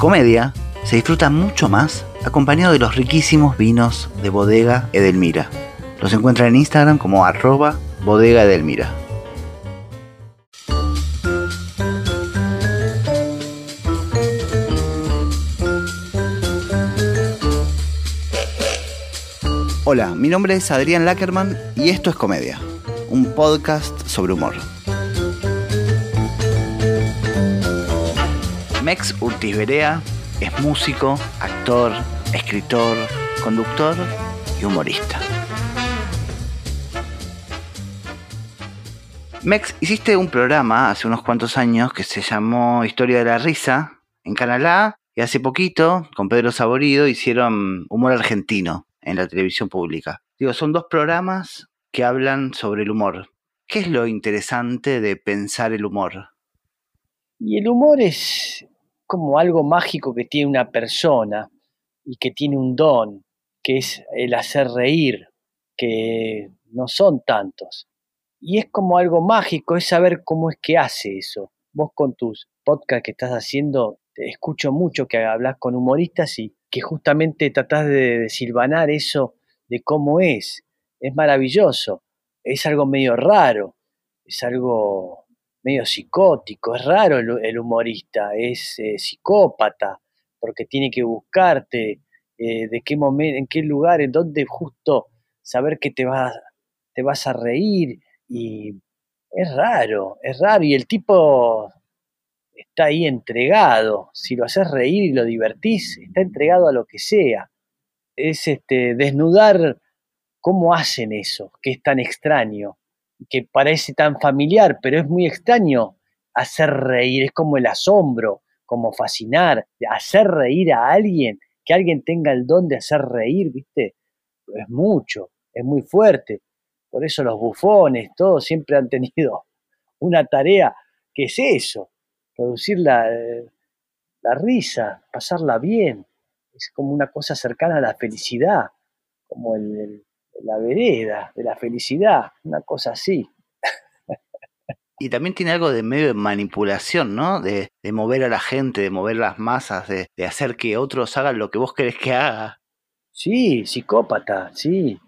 Comedia se disfruta mucho más acompañado de los riquísimos vinos de Bodega Edelmira. Los encuentran en Instagram como arroba Bodega Edelmira. Hola, mi nombre es Adrián Lackerman y esto es Comedia, un podcast sobre humor. Urtiz Berea es músico, actor, escritor, conductor y humorista. Mex, hiciste un programa hace unos cuantos años que se llamó Historia de la Risa en Canal A y hace poquito, con Pedro Saborido, hicieron humor argentino en la televisión pública. Digo, son dos programas que hablan sobre el humor. ¿Qué es lo interesante de pensar el humor? Y el humor es como algo mágico que tiene una persona y que tiene un don, que es el hacer reír, que no son tantos. Y es como algo mágico, es saber cómo es que hace eso. Vos con tus podcasts que estás haciendo, te escucho mucho que hablas con humoristas y que justamente tratás de, de silvanar eso de cómo es. Es maravilloso. Es algo medio raro. Es algo medio psicótico. Es raro el, humorista. Es eh, psicópata porque tiene que buscarte eh, de qué momento, en qué lugar, en dónde justo saber que te vas, te vas a reír. Y es raro, es raro. Y el tipo está ahí entregado. Si lo haces reír y lo divertís, está entregado a lo que sea. Es este, desnudar cómo hacen eso, que es tan extraño, que parece tan familiar, pero es muy extraño hacer reír, es como el asombro, como fascinar, hacer reír a alguien, que alguien tenga el don de hacer reír, ¿viste? Es mucho, es muy fuerte. Por eso los bufones, todos siempre han tenido una tarea que es eso, producir la, la risa, pasarla bien. Es como una cosa cercana a la felicidad, como el, la vereda de la felicidad, una cosa así. Y también tiene algo de medio de manipulación, ¿no? De, mover a la gente, de mover las masas, de, hacer que otros hagan lo que vos querés que haga. Sí, psicópata, sí.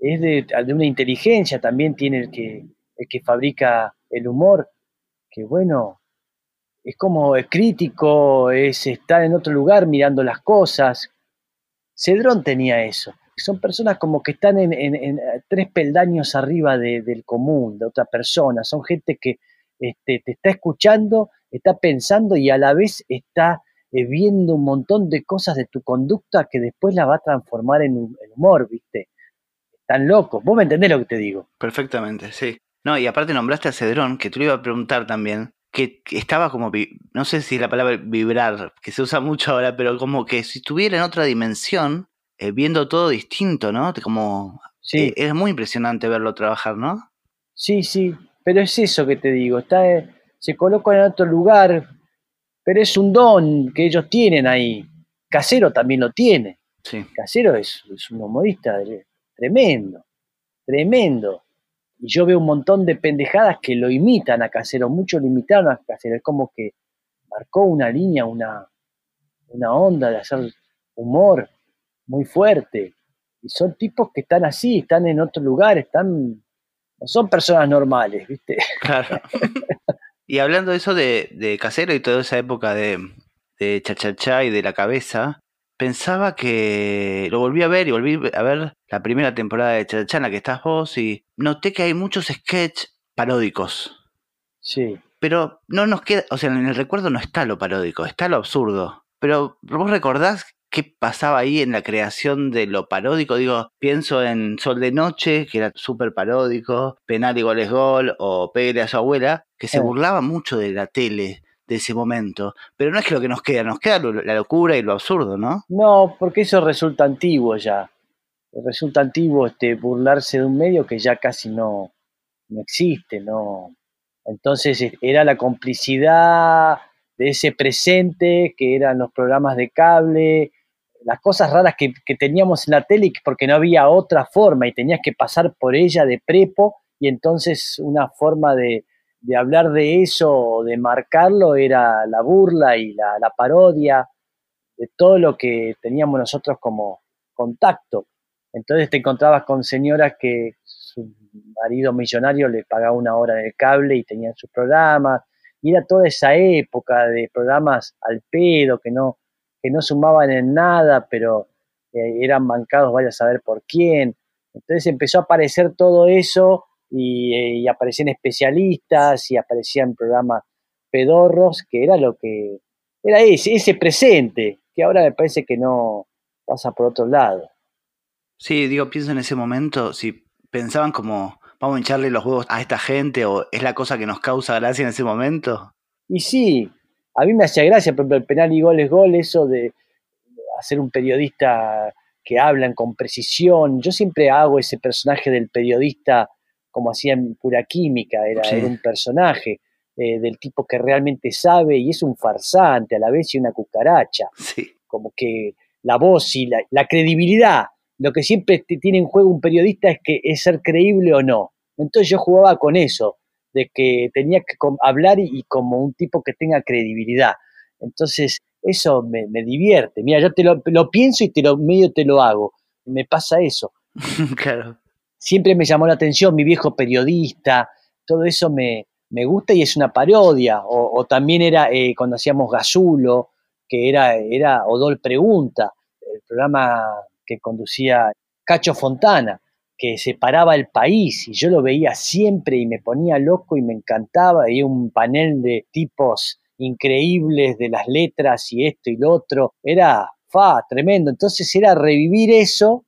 Es de, de una inteligencia también tiene el que, el que fabrica el humor, que bueno, es como es crítico, es estar en otro lugar mirando las cosas. Cedrón tenía eso. Son personas como que están en, tres peldaños arriba del común, de otra persona. Son gente que este, te está escuchando, está pensando y a la vez está eh, viendo un montón de cosas de tu conducta que después la va a transformar en, en humor, ¿viste? Están locos. Vos me entendés lo que te digo. Perfectamente, sí. No, y aparte nombraste a Cedrón, que tú le iba a preguntar también, que estaba como, no sé si es la palabra vibrar, que se usa mucho ahora, pero como que si estuviera en otra dimensión, eh, viendo todo distinto, ¿no? Como, sí. Eh, es muy impresionante verlo trabajar, ¿no? Sí, sí, pero es eso que te digo, está, eh, se coloca en otro lugar, pero es un don que ellos tienen ahí. Casero también lo tiene. Sí. Casero es, es un humorista tremendo, tremendo. Y yo veo un montón de pendejadas que lo imitan a Casero, muchos lo imitaron a Casero, es como que marcó una línea, una, una onda de hacer humor muy fuerte. Y son tipos que están así, están en otro lugar, están, no son personas normales, ¿viste? Claro. y hablando de eso de, de Casero y toda esa época de, de Chachachá y de la cabeza, pensaba que lo volví a ver y volví a ver la primera temporada de Chachana que estás vos y noté que hay muchos sketches paródicos. Sí. Pero no nos queda, o sea, en el recuerdo no está lo paródico, está lo absurdo. Pero vos recordás qué pasaba ahí en la creación de lo paródico. Digo, pienso en Sol de Noche, que era súper paródico, Penal y Gol es Gol, o Pégale a su abuela, que se burlaba mucho de la tele de ese momento. Pero no es que lo que nos queda, nos queda la locura y lo absurdo, ¿no? No, porque eso resulta antiguo ya. Resulta antiguo este, burlarse de un medio que ya casi no, no existe, ¿no? Entonces era la complicidad de ese presente que eran los programas de cable, las cosas raras que, teníamos en la tele porque no había otra forma y tenías que pasar por ella de prepo y entonces una forma de, hablar de eso o de marcarlo era la burla y la, parodia. de todo lo que teníamos nosotros como contacto. Entonces te encontrabas con señoras que su marido millonario le pagaba una hora de cable y tenían sus programas. Y era toda esa época de programas al pedo que no, que no sumaban en nada, pero eh, eran bancados, vaya a saber por quién. Entonces empezó a aparecer todo eso y, eh, y aparecían especialistas y aparecían programas pedorros, que era lo que era ese, ese presente, que ahora me parece que no pasa por otro lado. Sí, digo, pienso en ese momento, si pensaban como, vamos a hincharle los huevos a esta gente o es la cosa que nos causa gracia en ese momento. Y sí, a mí me hacía gracia, por ejemplo, el penal y gol es gol, eso de hacer un periodista que hablan con precisión. Yo siempre hago ese personaje del periodista como hacía en pura química, era, Sí. era un personaje eh, del tipo que realmente sabe y es un farsante a la vez y una cucaracha. Sí. como que la voz y la, la credibilidad, lo que siempre tiene en juego un periodista es que es ser creíble o no. Entonces yo jugaba con eso, de que tenía que hablar y, y como un tipo que tenga credibilidad. Entonces eso me, me divierte. Mira, yo te lo, lo pienso y te lo medio te lo hago. Me pasa eso. claro. Siempre me llamó la atención mi viejo periodista, todo eso me, me gusta y es una parodia. O, o también era eh, cuando hacíamos Gasulo, que era, era Odol Pregunta, el programa que conducía Cacho Fontana, que separaba el país y yo lo veía siempre y me ponía loco y me encantaba. Y un panel de tipos increíbles de las letras y esto y lo otro. Era fa, tremendo. Entonces era revivir eso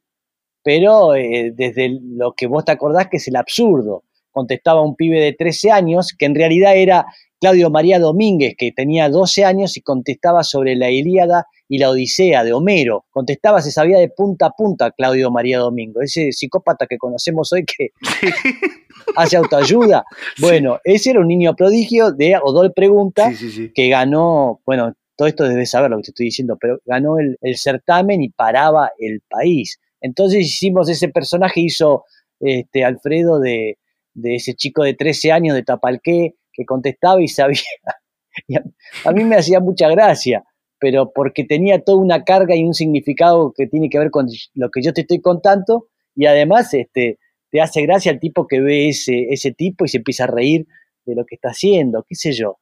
pero eh, desde lo que vos te acordás que es el absurdo. Contestaba un pibe de 13 años, que en realidad era Claudio María Domínguez, que tenía 12 años y contestaba sobre la Ilíada y la Odisea de Homero. Contestaba, se sabía de punta a punta Claudio María Domínguez, ese psicópata que conocemos hoy que hace autoayuda. Bueno, ese era un niño prodigio de Odol Pregunta, sí. que ganó, bueno, todo esto debes saber lo que te estoy diciendo, pero ganó el, el certamen y paraba el país. Entonces hicimos ese personaje, hizo este, Alfredo de, de ese chico de 13 años de Tapalqué que contestaba y sabía. A mí me hacía mucha gracia, pero porque tenía toda una carga y un significado que tiene que ver con lo que yo te estoy contando y además este, te hace gracia el tipo que ve ese, ese tipo y se empieza a reír de lo que está haciendo, qué sé yo.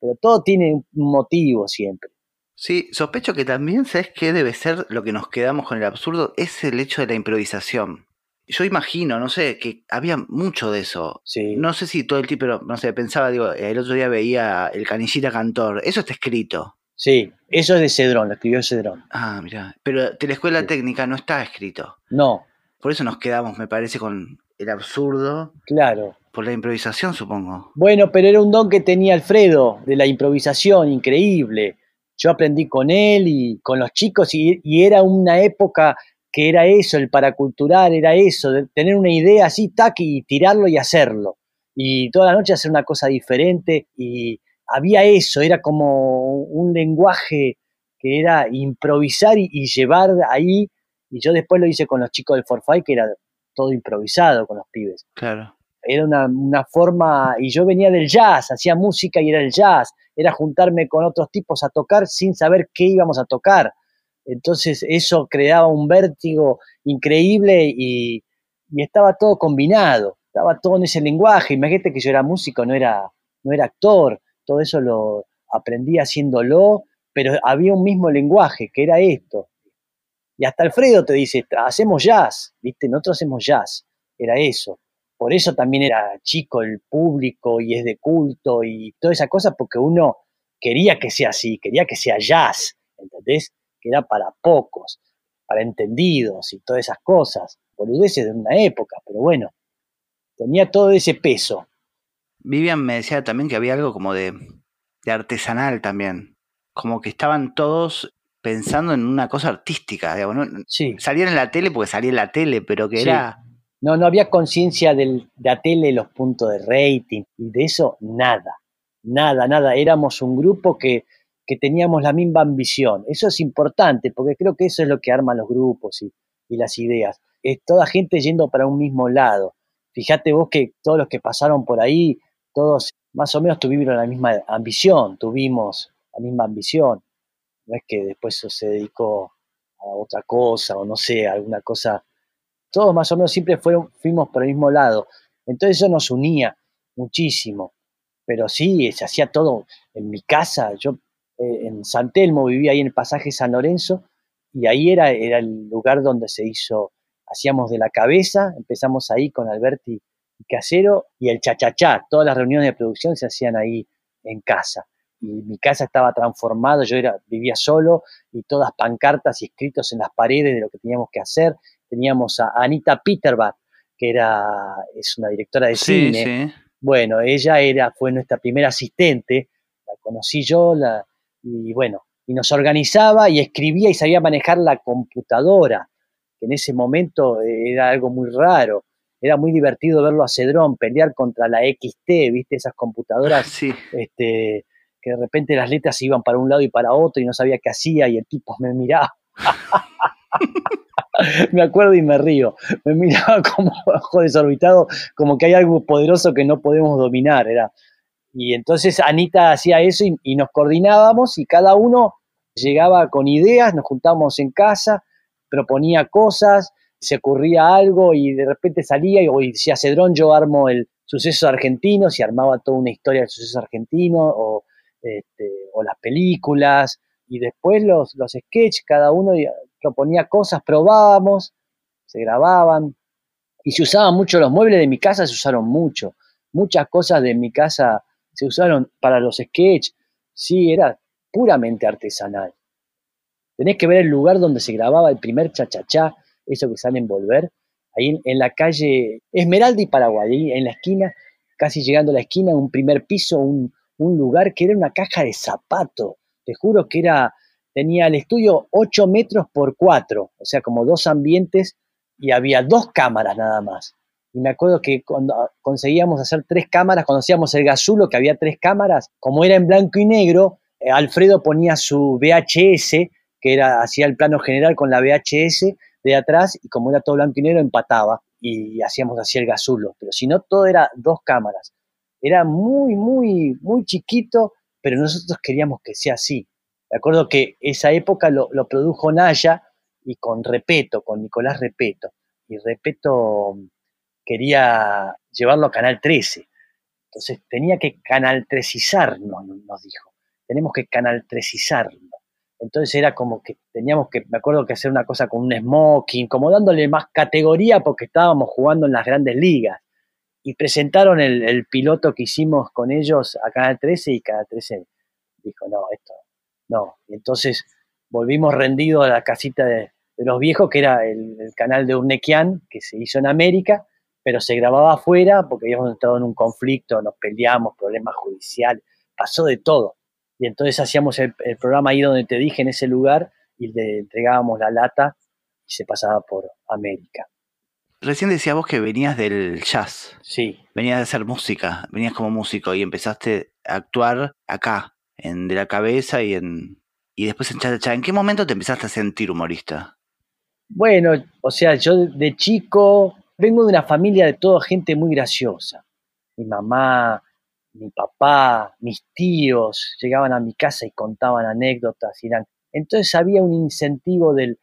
Pero todo tiene un motivo siempre. Sí, sospecho que también, ¿sabes qué debe ser lo que nos quedamos con el absurdo? Es el hecho de la improvisación. Yo imagino, no sé, que había mucho de eso. Sí. No sé si todo el tipo, pero no sé, pensaba, digo, el otro día veía el canillita cantor. Eso está escrito. Sí, eso es de Cedrón, lo escribió Cedrón. Ah, mira. Pero de la escuela Sí. técnica no está escrito. No, Por eso nos quedamos, me parece, con el absurdo, claro. por la improvisación, supongo. Bueno, pero era un don que tenía Alfredo, de la improvisación, increíble. Yo aprendí con él y con los chicos y, y era una época que era eso, el paracultural, era eso, de tener una idea así, tac, y tirarlo y hacerlo. Y toda la noche hacer una cosa diferente y había eso, era como un lenguaje que era improvisar y, y llevar ahí, y yo después lo hice con los chicos del Forfait, que era todo improvisado con los pibes Claro. era una, una forma, y yo venía del jazz, hacía música y era el jazz, era juntarme con otros tipos a tocar sin saber qué íbamos a tocar. Entonces eso creaba un vértigo increíble y, estaba todo combinado, estaba todo en ese lenguaje. Imagínate que yo era músico, no era, no era actor, todo eso lo aprendí haciéndolo, pero había un mismo lenguaje, que era esto. Y hasta Alfredo te dice, hacemos jazz, ¿viste? Nosotros hacemos jazz, era eso por eso también era chico el público y es de culto y toda esa cosa, porque uno quería que sea así, quería que sea jazz, ¿entendés? Que era para pocos, para entendidos y todas esas cosas, boludeces de una época, pero bueno, tenía todo ese peso. Vivian me decía también que había algo como de, de artesanal también. Como que estaban todos pensando en una cosa artística, digamos, ¿no? Sí, Salían en la tele porque salía en la tele, pero que Sí. era. no, no había conciencia de la tele, los puntos de rating y de eso nada, nada, nada. Éramos un grupo que, que teníamos la misma ambición. Eso es importante porque creo que eso es lo que arma los grupos y, las ideas. Es toda gente yendo para un mismo lado. Fíjate vos que todos los que pasaron por ahí, todos más o menos tuvieron la misma ambición, tuvimos la misma ambición. no es que después se dedicó a otra cosa o no sé, alguna cosa. Todos más o menos siempre fuimos por el mismo lado. Entonces eso nos unía muchísimo. Pero sí, se hacía todo en mi casa. Yo eh, en San Telmo vivía ahí en el pasaje San Lorenzo y ahí era, era el lugar donde se hizo, hacíamos de la cabeza, empezamos ahí con Alberti y Casero y el chachachá. Todas las reuniones de producción se hacían ahí en casa y mi casa estaba transformada, yo era, vivía solo y todas pancartas y escritos en las paredes de lo que teníamos que hacer. Teníamos a Anita Peterbach, que era, es una directora de cine. Bueno, ella era, fue nuestra primera asistente, la conocí yo, la, y bueno, y nos organizaba y escribía y sabía manejar la computadora, que en ese momento era algo muy raro. Era muy divertido verlo a Cedrón pelear contra la XT, ¿viste? Esas computadoras sí. este, que de repente las letras iban para un lado y para otro y no sabía qué hacía y el tipo me miraba. me acuerdo y me río. Me miraba como bajo desorbitado, como que hay algo poderoso que no podemos dominar. Era. Y entonces Anita hacía eso y, nos coordinábamos y cada uno llegaba con ideas, nos juntábamos en casa, proponía cosas, se ocurría algo y de repente salía y, decía Cedrón, yo armo el suceso argentino, y armaba toda una historia del suceso argentino, o este, o las películas, y después los, los sketches, cada uno proponía cosas, probábamos, se grababan, y se usaban mucho los muebles de mi casa, se usaron mucho, muchas cosas de mi casa se usaron para los sketches, sí, era puramente artesanal. Tenés que ver el lugar donde se grababa el primer chachachá, eso que sale en Volver, ahí en, la calle Esmeralda y Paraguay, en la esquina, casi llegando a la esquina, un primer piso, un, un lugar que era una caja de zapatos. Te juro que era, tenía el estudio 8 metros por 4, o sea, como dos ambientes y había dos cámaras nada más. Y me acuerdo que cuando conseguíamos hacer tres cámaras, cuando hacíamos el gasulo, que había tres cámaras, como era en blanco y negro, eh, Alfredo ponía su VHS, que era, hacía el plano general con la VHS de atrás, y como era todo blanco y negro, empataba y hacíamos así el gasulo. Pero si no, todo era dos cámaras. Era muy, muy, muy chiquito, pero nosotros queríamos que sea así. Me acuerdo que esa época lo, produjo Naya y con Repeto, con Nicolás Repeto. Y Repeto quería llevarlo a Canal 13. Entonces tenía que canal 13 nos dijo. Tenemos que canal 13 Entonces era como que teníamos que, me acuerdo que hacer una cosa con un smoking, como dándole más categoría porque estábamos jugando en las grandes ligas y presentaron el, piloto que hicimos con ellos a Canal 13 y Canal 13 dijo, no, esto, no. Entonces volvimos rendidos a la casita de, los viejos, que era el, canal de Urnequian, que se hizo en América, pero se grababa afuera porque habíamos entrado en un conflicto, nos peleamos, problemas judiciales, pasó de todo. Y entonces hacíamos el, el programa ahí donde te dije, en ese lugar, y le entregábamos la lata y se pasaba por América. Recién decías vos que venías del jazz. Sí. Venías de hacer música, venías como músico y empezaste a actuar acá, en De la Cabeza y en y después en Cha ¿En qué momento te empezaste a sentir humorista? Bueno, o sea, yo de chico vengo de una familia de toda gente muy graciosa. Mi mamá, mi papá, mis tíos llegaban a mi casa y contaban anécdotas. Y Entonces había un incentivo de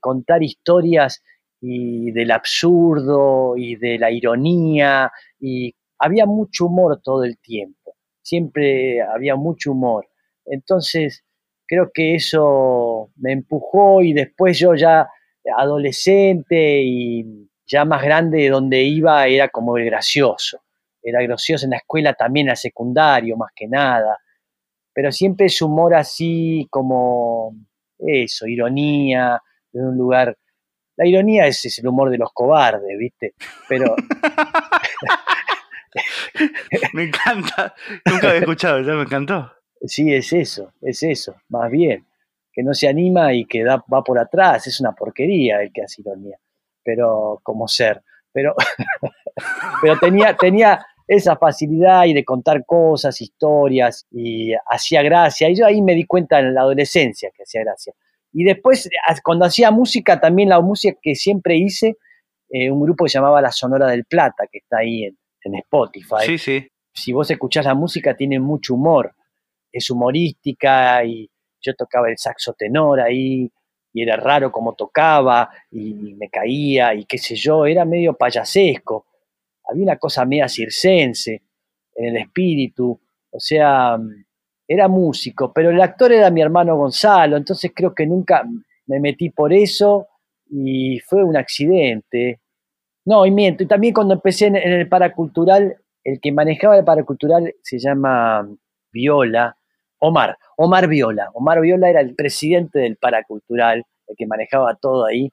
contar historias y del absurdo y de la ironía y había mucho humor todo el tiempo, siempre había mucho humor. Entonces, creo que eso me empujó y después yo ya adolescente y ya más grande donde iba era como el gracioso. Era gracioso en la escuela también, al secundario más que nada. Pero siempre es humor así como eso, ironía, de un lugar la ironía es, el humor de los cobardes, ¿viste? Pero. me encanta. Nunca había escuchado eso, me encantó. Sí, es eso, es eso, más bien. Que no se anima y que da, va por atrás. Es una porquería el que hace ironía. Pero como ser. Pero, pero tenía, tenía esa facilidad y de contar cosas, historias, y hacía gracia. Y yo ahí me di cuenta en la adolescencia que hacía gracia. Y después, cuando hacía música, también la música que siempre hice, eh, un grupo que se llamaba La Sonora del Plata, que está ahí en, Spotify. Sí, sí. Si vos escuchás la música, tiene mucho humor. Es humorística y, yo tocaba el saxo tenor ahí, y era raro como tocaba, y me caía, y qué sé yo, era medio payasesco. Había una cosa media circense en el espíritu, o sea, era músico, pero el actor era mi hermano Gonzalo, entonces creo que nunca me metí por eso y fue un accidente. No, y miento, y también cuando empecé en, el paracultural, el que manejaba el paracultural se llama Viola, Omar, Omar Viola. Omar Viola era el presidente del paracultural, el que manejaba todo ahí,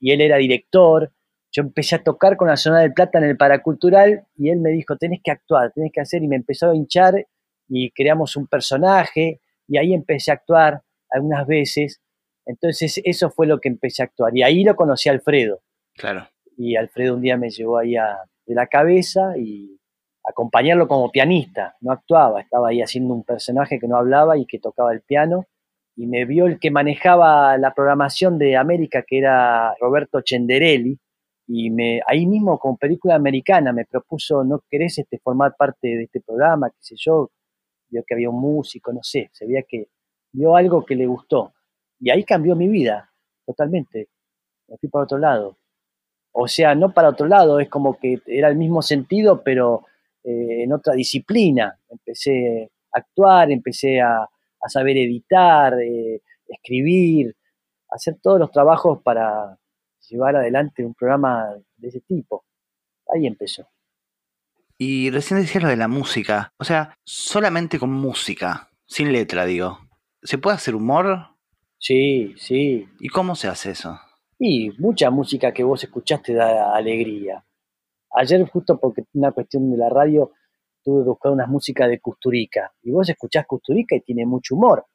y él era director. Yo empecé a tocar con la Zona del Plata en el paracultural y él me dijo, tenés que actuar, tenés que hacer, y me empezó a hinchar y creamos un personaje y ahí empecé a actuar algunas veces. Entonces eso fue lo que empecé a actuar. Y ahí lo conocí a Alfredo. Claro. Y Alfredo un día me llevó ahí a, de la cabeza y acompañarlo como pianista. No actuaba, estaba ahí haciendo un personaje que no hablaba y que tocaba el piano. Y me vio el que manejaba la programación de América, que era Roberto Chenderelli. Y me, ahí mismo, como película americana, me propuso, ¿no querés este, formar parte de este programa? qué sé yo, vio que había un músico, no sé, se veía que vio algo que le gustó. Y ahí cambió mi vida, totalmente. Me fui para otro lado. O sea, no para otro lado, es como que era el mismo sentido, pero eh, en otra disciplina. Empecé a actuar, empecé a, saber editar, eh, escribir, hacer todos los trabajos para llevar adelante un programa de ese tipo. Ahí empezó. Y recién decías lo de la música. O sea, solamente con música, sin letra, digo. ¿Se puede hacer humor? Sí, sí. ¿Y cómo se hace eso? Y mucha música que vos escuchaste da alegría. Ayer, justo porque una cuestión de la radio, tuve que buscar unas músicas de Custurica. Y vos escuchás Custurica y tiene mucho humor.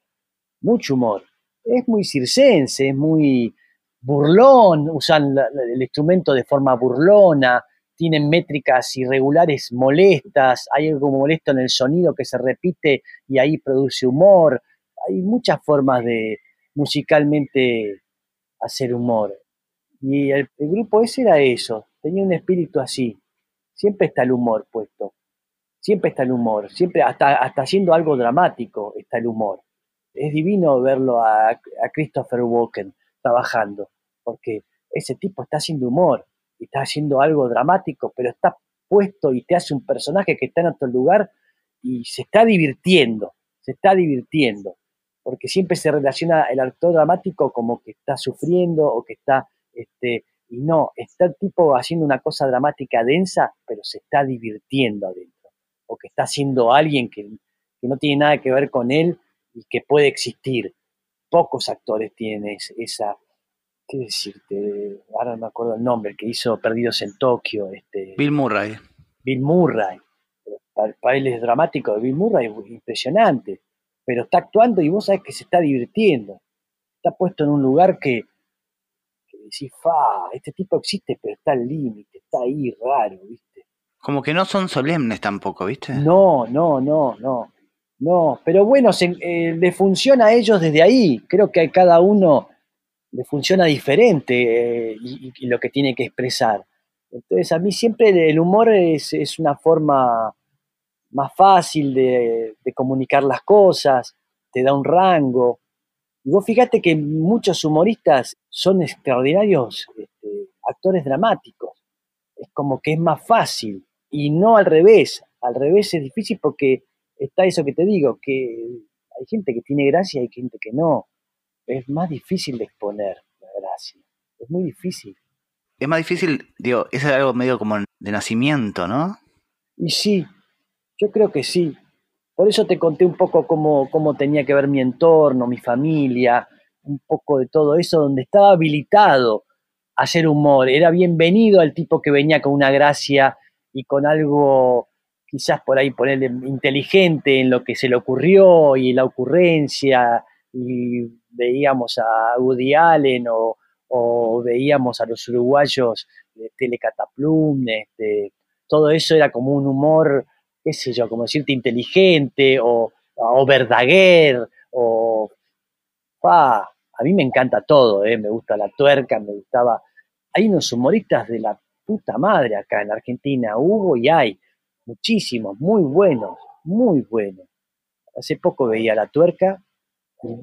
Mucho humor. Es muy circense, es muy burlón, usan el instrumento de forma burlona tienen métricas irregulares molestas, hay algo molesto en el sonido que se repite y ahí produce humor. Hay muchas formas de musicalmente hacer humor. Y el, grupo ese era eso, tenía un espíritu así. Siempre está el humor puesto, siempre está el humor, siempre hasta, hasta haciendo algo dramático está el humor. Es divino verlo a, a Christopher Walken trabajando, porque ese tipo está haciendo humor, está haciendo algo dramático, pero está puesto y te hace un personaje que está en otro lugar y se está divirtiendo, se está divirtiendo, porque siempre se relaciona el actor dramático como que está sufriendo o que está, este, y no, está el tipo haciendo una cosa dramática densa, pero se está divirtiendo adentro, o que está haciendo alguien que, que no tiene nada que ver con él y que puede existir. Pocos actores tienen esa, ¿qué decirte? Ahora no me acuerdo el nombre, el que hizo Perdidos en Tokio. Este, Bill Murray. Bill Murray. Para, él es dramático, Bill Murray es impresionante, pero está actuando y vos sabés que se está divirtiendo. Está puesto en un lugar que decís, fa, este tipo existe, pero está al límite, está ahí raro, ¿viste? Como que no son solemnes tampoco, ¿viste? No, no, no, no. No, pero bueno, se, eh, le funciona a ellos desde ahí. Creo que a cada uno le funciona diferente eh, y, lo que tiene que expresar. Entonces a mí siempre el humor es, una forma más fácil de, comunicar las cosas, te da un rango. Y vos fíjate que muchos humoristas son extraordinarios este, actores dramáticos. Es como que es más fácil y no al revés. Al revés es difícil porque está eso que te digo, que hay gente que tiene gracia y hay gente que no es más difícil de exponer la gracia. Es muy difícil. Es más difícil, digo, es algo medio como de nacimiento, ¿no? Y sí, yo creo que sí. Por eso te conté un poco cómo, cómo tenía que ver mi entorno, mi familia, un poco de todo eso, donde estaba habilitado a hacer humor. Era bienvenido al tipo que venía con una gracia y con algo quizás por ahí ponerle inteligente en lo que se le ocurrió y la ocurrencia y veíamos a Woody Allen o, veíamos a los uruguayos de Telecataplum, este, todo eso era como un humor, qué sé yo, como decirte inteligente o, Verdaguer o... a mí me encanta todo, eh, me gusta la tuerca, me gustaba... Hay unos humoristas de la puta madre acá en Argentina, hubo y hay muchísimos, muy buenos, muy buenos. Hace poco veía la tuerca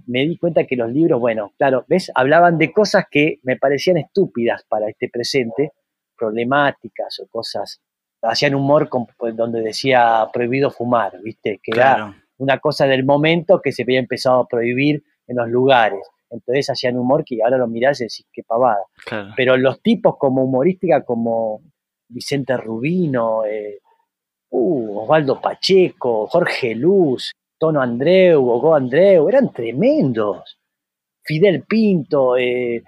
me di cuenta que los libros, bueno, claro, ¿ves? Hablaban de cosas que me parecían estúpidas para este presente, problemáticas o cosas. Hacían humor pues, donde decía prohibido fumar, ¿viste? Que era una cosa del momento que se había empezado a prohibir en los lugares. Entonces hacían humor que ahora lo mirás y decís, qué pavada. Pero los tipos como humorística, como Vicente Rubino, eh, uh, Osvaldo Pacheco, Jorge Luz, Tono Andreu, Gogo Andreu, eran tremendos. Fidel Pinto, eh,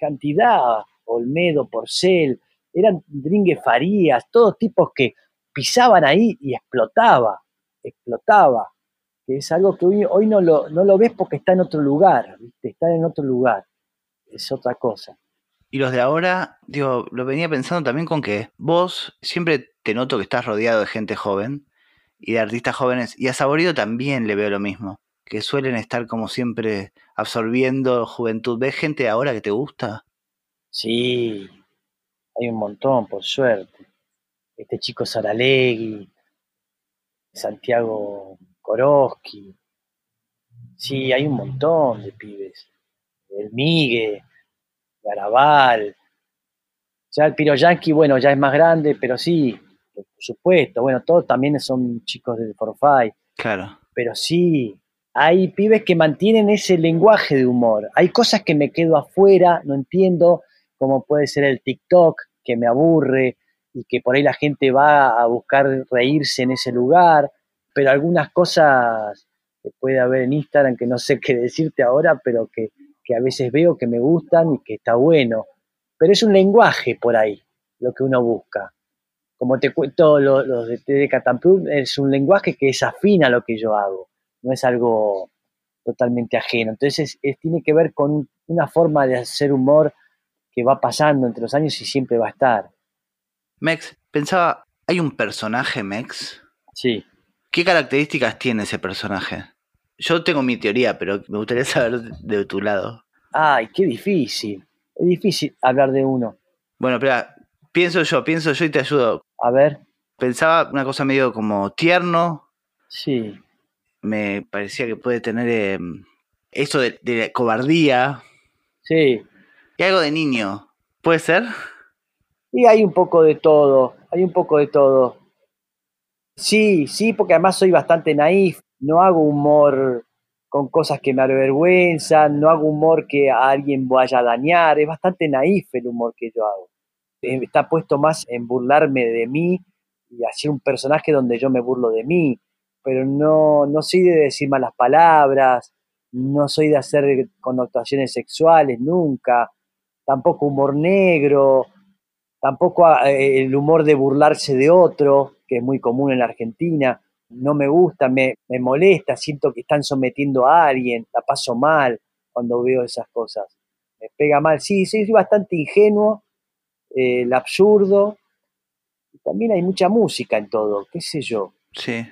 cantidad, Olmedo, Porcel, eran Dringue Farías, todos tipos que pisaban ahí y explotaba, explotaba. Que es algo que hoy, no, lo, no lo ves porque está en otro lugar, ¿viste? está en otro lugar, es otra cosa. Y los de ahora, digo, lo venía pensando también con que vos siempre te noto que estás rodeado de gente joven y de artistas jóvenes. Y a Saborido también le veo lo mismo, que suelen estar como siempre absorbiendo juventud. ¿Ves gente ahora que te gusta? Sí, hay un montón, por suerte. Este chico Saralegui, Santiago Koroski. Sí, hay un montón de pibes. El Migue, Garabal. Ya el Piro Yankee, bueno, ya es más grande, pero sí, por supuesto. Bueno, todos también son chicos de Forfait. Claro. Pero sí, hay pibes que mantienen ese lenguaje de humor. Hay cosas que me quedo afuera, no entiendo, como puede ser el TikTok, que me aburre y que por ahí la gente va a buscar reírse en ese lugar, pero algunas cosas que puede haber en Instagram que no sé qué decirte ahora, pero que, que a veces veo que me gustan y que está bueno. Pero es un lenguaje por ahí lo que uno busca como te cuento, los, de TD Catamprum, es un lenguaje que es afín a lo que yo hago, no es algo totalmente ajeno. Entonces, tiene que ver con una forma de hacer humor que va pasando entre los años y siempre va a estar. Mex, pensaba, ¿hay un personaje Mex? Sí. ¿Qué características tiene ese personaje? Yo tengo mi teoría, pero me gustaría saber de tu lado. Ay, qué difícil. Es difícil hablar de uno. Bueno, pero pienso yo, pienso yo y te ayudo. A ver. Pensaba una cosa medio como tierno. Sí. Me parecía que puede tener em, eso de, de, cobardía. Sí. Y algo de niño. ¿Puede ser? Y hay un poco de todo. Hay un poco de todo. Sí, sí, porque además soy bastante naif. No hago humor con cosas que me avergüenzan, no hago humor que a alguien vaya a dañar. Es bastante naif el humor que yo hago. Eh, está puesto más en burlarme de mí y hacer un personaje donde yo me burlo de mí, pero no, no soy de decir malas palabras, no soy de hacer connotaciones sexuales nunca, tampoco humor negro, tampoco ah, eh, el humor de burlarse de otro, que es muy común en la Argentina, no me gusta, me, me molesta, siento que están sometiendo a alguien, la paso mal cuando veo esas cosas, me pega mal, sí, soy bastante ingenuo eh, el absurdo. También hay mucha música en todo, qué sé yo. Sí.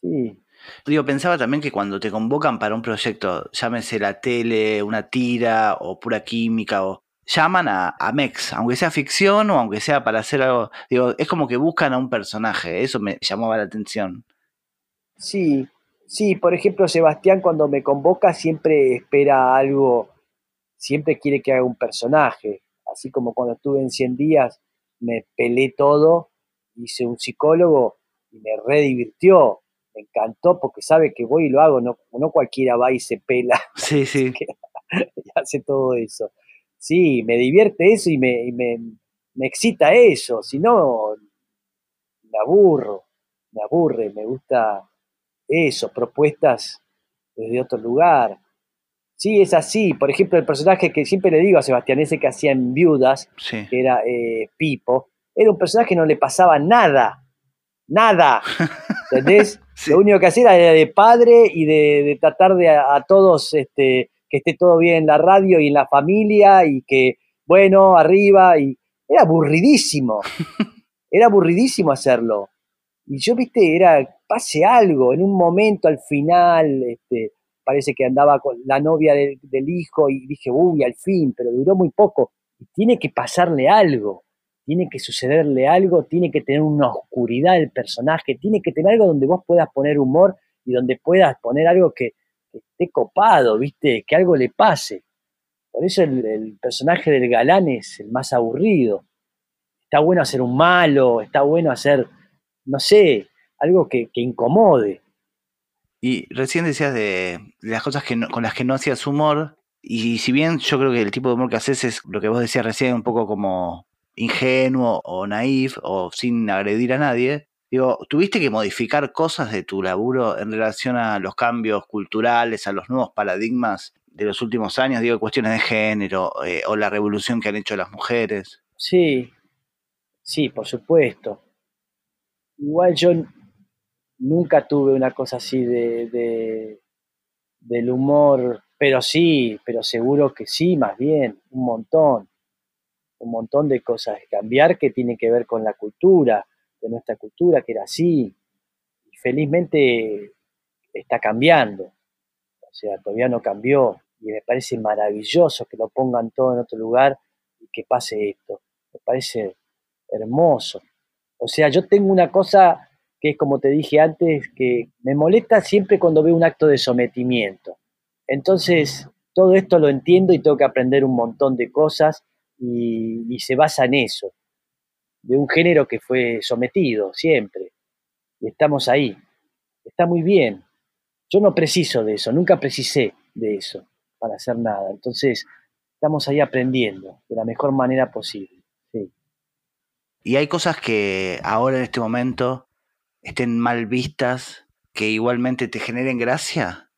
Sí. Digo, pensaba también que cuando te convocan para un proyecto, llámese la tele, una tira o pura química, o llaman a, a, Mex, aunque sea ficción o aunque sea para hacer algo, digo, es como que buscan a un personaje, eso me llamaba la atención. Sí, sí, por ejemplo, Sebastián cuando me convoca siempre espera algo, siempre quiere que haga un personaje así como cuando estuve en 100 días, me pelé todo, hice un psicólogo y me redivirtió, me encantó porque sabe que voy y lo hago, no, no cualquiera va y se pela. Sí, sí. y hace todo eso. Sí, me divierte eso y me, me, me excita eso, si no, me aburro, me aburre, me gusta eso, propuestas desde otro lugar. Sí, es así. Por ejemplo, el personaje que siempre le digo a Sebastián, ese que hacía en Viudas, que era eh, Pipo, era un personaje que no le pasaba nada. Nada. ¿Entendés? Lo único que hacía era de padre y de, tratar de a, todos este, que esté todo bien en la radio y en la familia y que, bueno, arriba. y Era aburridísimo. Era aburridísimo hacerlo. Y yo, viste, era, pase algo, en un momento al final, este, parece que andaba con la novia del, hijo y dije, uy, al fin, pero duró muy poco. Y tiene que pasarle algo, tiene que sucederle algo, tiene que tener una oscuridad el personaje, tiene que tener algo donde vos puedas poner humor y donde puedas poner algo que, que esté copado, ¿viste? Que algo le pase. Por eso el, personaje del galán es el más aburrido. Está bueno hacer un malo, está bueno hacer, no sé, algo que, incomode. Y recién decías de, las cosas que con las que no hacías humor, y si bien yo creo que el tipo de humor que haces es lo que vos decías recién, un poco como ingenuo o naif o sin agredir a nadie, digo, ¿tuviste que modificar cosas de tu laburo en relación a los cambios culturales, a los nuevos paradigmas de los últimos años? Digo, cuestiones de género eh, o la revolución que han hecho las mujeres. Sí, sí, por supuesto. Igual yo nunca tuve una cosa así de, del humor, pero sí, pero seguro que sí, más bien, un montón, un montón de cosas cambiar que tiene que ver con la cultura, de nuestra cultura, que era así, y felizmente está cambiando, o sea, todavía no cambió, y me parece maravilloso que lo pongan todo en otro lugar y que pase esto, me parece hermoso. O sea, yo tengo una cosa que es como te dije antes, que me molesta siempre cuando veo un acto de sometimiento. Entonces, todo esto lo entiendo y tengo que aprender un montón de cosas y, se basa en eso, de un género que fue sometido siempre. Y estamos ahí. Está muy bien. Yo no preciso de eso, nunca precisé de eso para hacer nada. Entonces, estamos ahí aprendiendo de la mejor manera posible. Y hay cosas que ahora en este momento estén mal vistas, que igualmente te generen gracia.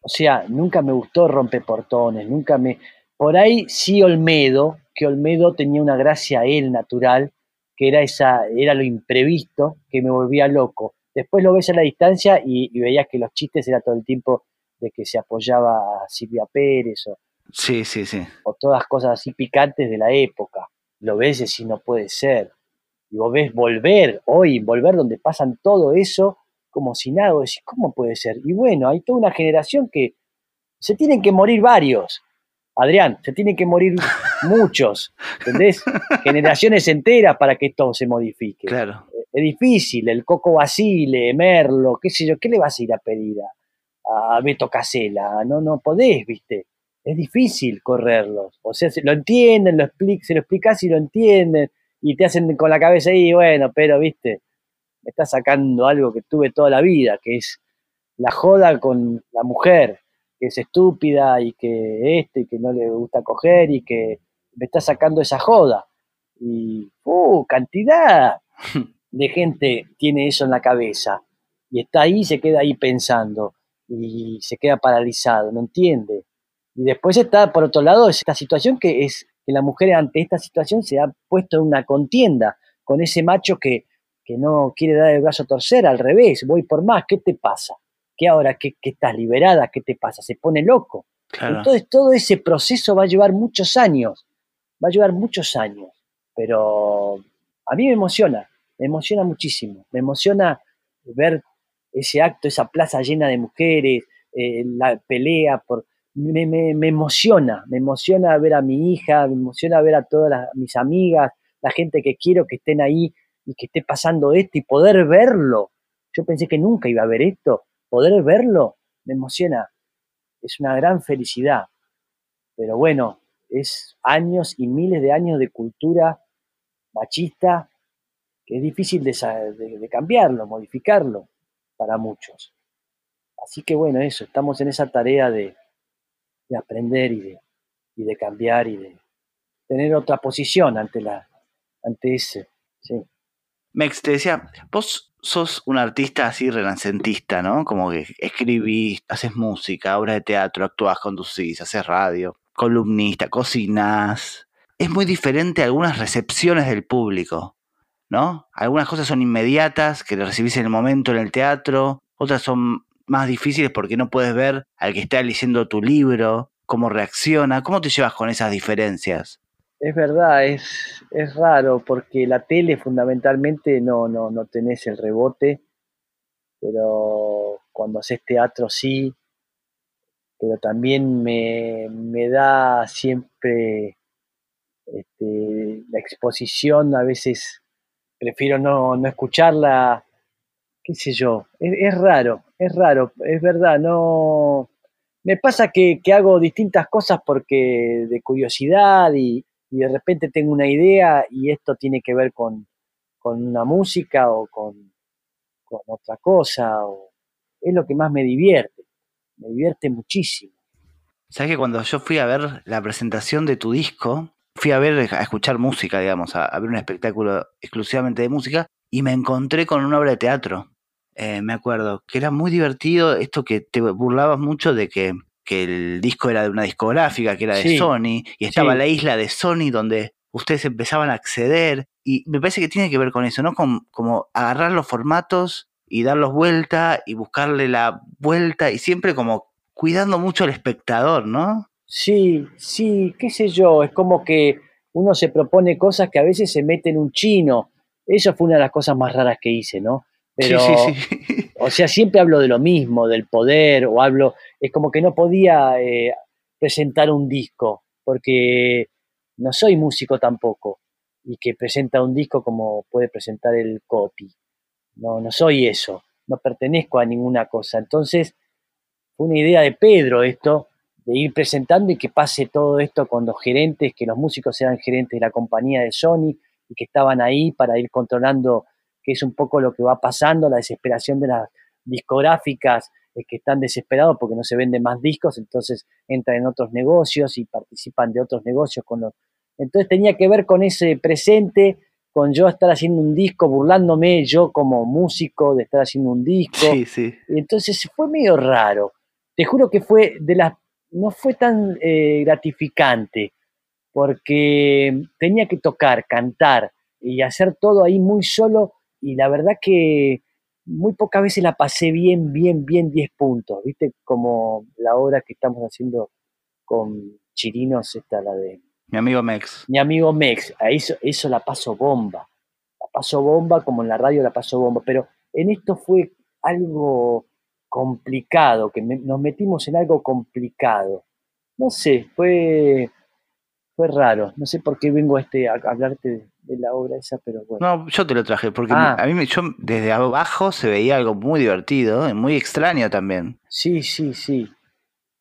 O sea, nunca me gustó rompeportones, nunca me... Por ahí sí Olmedo, que Olmedo tenía una gracia él natural, que era, esa, era lo imprevisto, que me volvía loco. Después lo ves a la distancia y, veías que los chistes era todo el tiempo de que se apoyaba a Silvia Pérez o, sí, sí, sí. o todas cosas así picantes de la época. Lo ves y si no puede ser y vos ves volver hoy, volver donde pasan todo eso, como si nada, vos decís, ¿cómo puede ser? Y bueno, hay toda una generación que se tienen que morir varios. Adrián, se tienen que morir muchos, ¿entendés? Generaciones enteras para que esto se modifique. Claro. Es difícil, el Coco Basile, Merlo, qué sé yo, ¿qué le vas a ir a pedir a, Beto Casela? No, no podés, ¿viste? Es difícil correrlos. O sea, lo entienden, lo se lo explicás y lo entienden y te hacen con la cabeza ahí, bueno, pero viste, me está sacando algo que tuve toda la vida, que es la joda con la mujer, que es estúpida y que esto y que no le gusta coger y que me está sacando esa joda. Y, uh, cantidad de gente tiene eso en la cabeza y está ahí, se queda ahí pensando y se queda paralizado, no entiende. Y después está, por otro lado, esta situación que es que la mujer ante esta situación se ha puesto en una contienda con ese macho que, no quiere dar el brazo a torcer, al revés, voy por más, ¿qué te pasa? ¿Qué ahora que, estás liberada? ¿Qué te pasa? Se pone loco. Entonces todo ese proceso va a llevar muchos años, va a llevar muchos años, pero a mí me emociona, me emociona muchísimo, me emociona ver ese acto, esa plaza llena de mujeres, eh, la pelea por, me, me, emociona, me emociona ver a mi hija, me emociona ver a todas mis amigas, la gente que quiero que estén ahí y que esté pasando esto y poder verlo. Yo pensé que nunca iba a ver esto, poder verlo me emociona, es una gran felicidad. Pero bueno, es años y miles de años de cultura machista que es difícil de cambiarlo, modificarlo para muchos. Así que bueno, eso, estamos en esa tarea de, de aprender y de, y de cambiar y de tener otra posición ante, la, ante ese. Sí. Mex, te decía, vos sos un artista así renacentista, ¿no? Como que escribís, haces música, obras de teatro, actúas, conducís, haces radio, columnista, cocinás. Es muy diferente algunas recepciones del público, ¿no? Algunas cosas son inmediatas, que recibís en el momento en el teatro, otras son más difíciles porque no puedes ver al que está leyendo tu libro, cómo reacciona. ¿Cómo te llevas con esas diferencias? Es verdad, es, es raro porque la tele fundamentalmente no, no, no tenés el rebote, pero cuando haces teatro sí, pero también me, me da siempre este, la exposición, a veces prefiero no, no escucharla qué sé yo, es, raro, es raro, es verdad, no, Me pasa que, hago distintas cosas porque de curiosidad y, de repente tengo una idea y esto tiene que ver con, una música o con, con otra cosa. O, es lo que más me divierte, me divierte muchísimo. Sabes que cuando yo fui a ver la presentación de tu disco, fui a ver, a escuchar música, digamos, a, ver un espectáculo exclusivamente de música, y me encontré con una obra de teatro. Eh, me acuerdo que era muy divertido esto que te burlabas mucho de que, el disco era de una discográfica, que era de Sony, y estaba la isla de Sony donde ustedes empezaban a acceder, y me parece que tiene que ver con eso, ¿no? Con, como agarrar los formatos y darlos vuelta y buscarle la vuelta y siempre como cuidando mucho al espectador, ¿no? Sí, sí, qué sé yo, es como que uno se propone cosas que a veces se mete en un chino. Eso fue una de las cosas más raras que hice, ¿no? Pero, sí, sí, sí. o sea, siempre hablo de lo mismo, del poder, o hablo, es como que no podía eh, presentar un disco, porque no soy músico tampoco, y que presenta un disco como puede presentar el Coti. No, no soy eso, no pertenezco a ninguna cosa. Entonces, fue una idea de Pedro esto, de ir presentando y que pase todo esto con los gerentes, que los músicos eran gerentes de la compañía de Sony y que estaban ahí para ir controlando, que es un poco lo que va pasando, la desesperación de las discográficas es que están desesperados porque no se venden más discos, entonces entran en otros negocios y participan de otros negocios con los... Entonces tenía que ver con ese presente, con yo estar haciendo un disco, burlándome yo como músico de estar haciendo un disco. Sí, entonces fue medio raro. Te juro que fue de las no fue tan eh, gratificante porque tenía que tocar, cantar y hacer todo ahí muy solo y la verdad que muy pocas veces la pasé bien, bien, bien 10 puntos, ¿viste? Como la obra que estamos haciendo con Chirinos, esta la de... Mi amigo Mex. Mi amigo Mex, a eso, eso la paso bomba, la paso bomba como en la radio la paso bomba, pero en esto fue algo complicado, que nos metimos en algo complicado. No sé, fue, fue raro. No sé por qué vengo a, este, a hablarte de, la obra esa, pero bueno. No, yo te lo traje, porque ah. a mí yo, desde abajo se veía algo muy divertido, muy extraño también. Sí, sí, sí.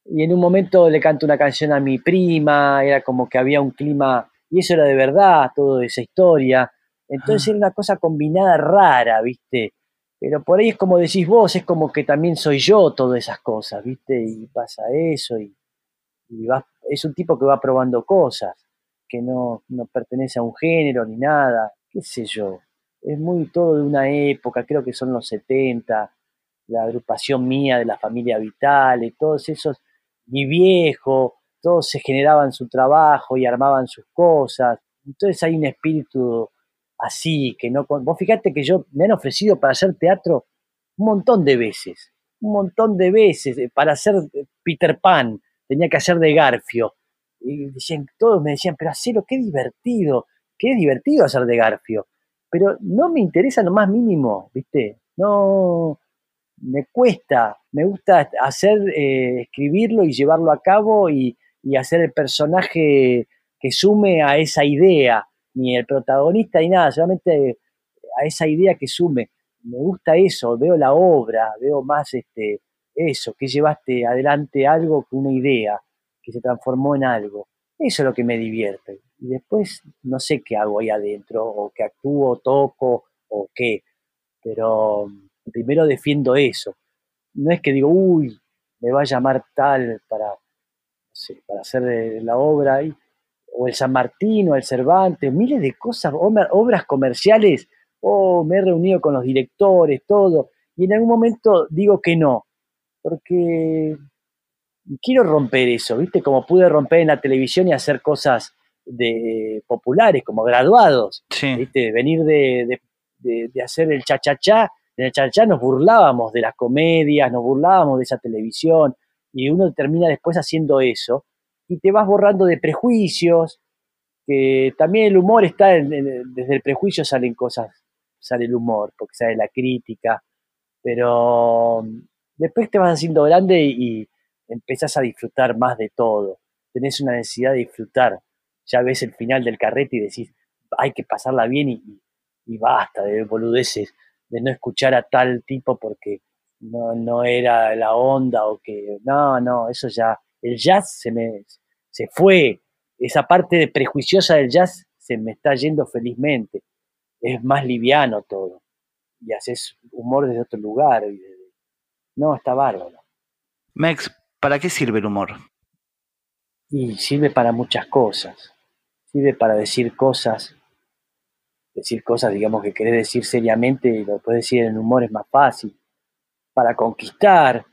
Y en un momento le canto una canción a mi prima, era como que había un clima, y eso era de verdad, toda esa historia. Entonces ah. era una cosa combinada rara, ¿viste? Pero por ahí es como decís vos, es como que también soy yo todas esas cosas, ¿viste? Y pasa eso y, es un tipo que va probando cosas, que no, no pertenece a un género ni nada, qué sé yo. Es muy todo de una época, creo que son los 70, la agrupación mía de la familia Vital, y todos esos, mi viejo, todos se generaban su trabajo y armaban sus cosas. Entonces hay un espíritu así, que no... Vos fíjate que yo me han ofrecido para hacer teatro un montón de veces, un montón de veces, eh, para hacer eh, Peter Pan, tenía que hacer de Garfio. Y decían, todos me decían, pero hacelo, qué divertido, qué divertido hacer de Garfio. Pero no me interesa lo más mínimo, ¿viste? No, me cuesta, me gusta hacer, eh, escribirlo y llevarlo a cabo y, y hacer el personaje que sume a esa idea ni el protagonista ni nada, solamente a esa idea que sume. Me gusta eso, veo la obra, veo más este, eso, que llevaste adelante algo una idea, que se transformó en algo. Eso es lo que me divierte. Y después no sé qué hago ahí adentro, o que actúo, toco, o qué. Pero primero defiendo eso. No es que digo, uy, me va a llamar tal para, para hacer la obra. Y o el San Martín o el Cervantes, miles de cosas, obras comerciales, oh, me he reunido con los directores, todo, y en algún momento digo que no, porque quiero romper eso, ¿viste? Como pude romper en la televisión y hacer cosas de populares, como graduados, ¿viste? Venir de, de, hacer el cha-cha-cha, en el cha-cha nos burlábamos de las comedias, nos burlábamos de esa televisión, y uno termina después haciendo eso, y te vas borrando de prejuicios, que también el humor está, desde el prejuicio salen cosas, sale el humor, porque sale la crítica, pero después te vas haciendo grande y, empezás a disfrutar más de todo, tenés una necesidad de disfrutar, ya ves el final del carrete y decís, hay que pasarla bien y, y basta de boludeces, de no escuchar a tal tipo porque no, no era la onda o que, no, no, eso ya, el jazz se me, se fue, esa parte de prejuiciosa del jazz se me está yendo felizmente, es más liviano todo, y haces humor desde otro lugar, no, está bárbaro. Mex, ¿para qué sirve el humor? Y sirve para muchas cosas, sirve para decir cosas, decir cosas, digamos, que querés decir seriamente y lo puedes decir en humor es más fácil, para conquistar,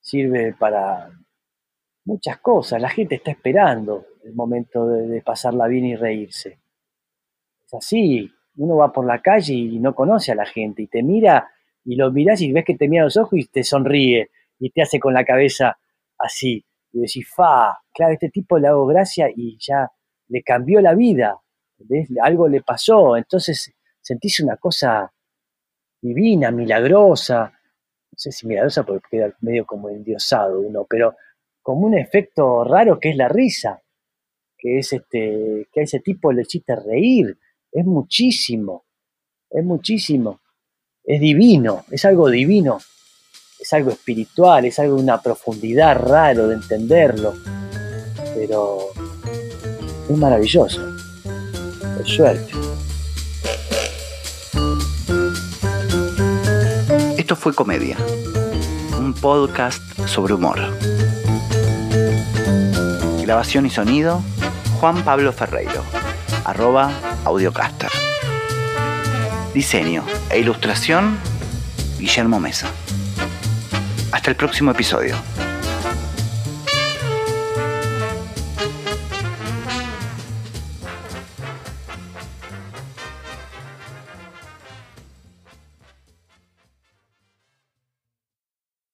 sirve para muchas cosas. La gente está esperando el momento de, pasarla bien y reírse. Es así, uno va por la calle y no conoce a la gente y te mira y lo miras y ves que te mira los ojos y te sonríe y te hace con la cabeza así. Y decís, fa, claro, este tipo le hago gracia y ya le cambió la vida, algo le pasó, entonces sentís una cosa divina, milagrosa, no sé si milagrosa porque queda medio como endiosado uno, pero como un efecto raro que es la risa, que es este, que a ese tipo le hiciste reír, es muchísimo, es muchísimo, es divino, es algo divino, es algo espiritual, es algo de una profundidad raro de entenderlo, pero es maravilloso, es suerte. Esto fue Comedia, un podcast sobre humor. Grabación y sonido, Juan Pablo Ferreiro, arroba audiocaster. Diseño e ilustración, Guillermo Mesa. Hasta el próximo episodio.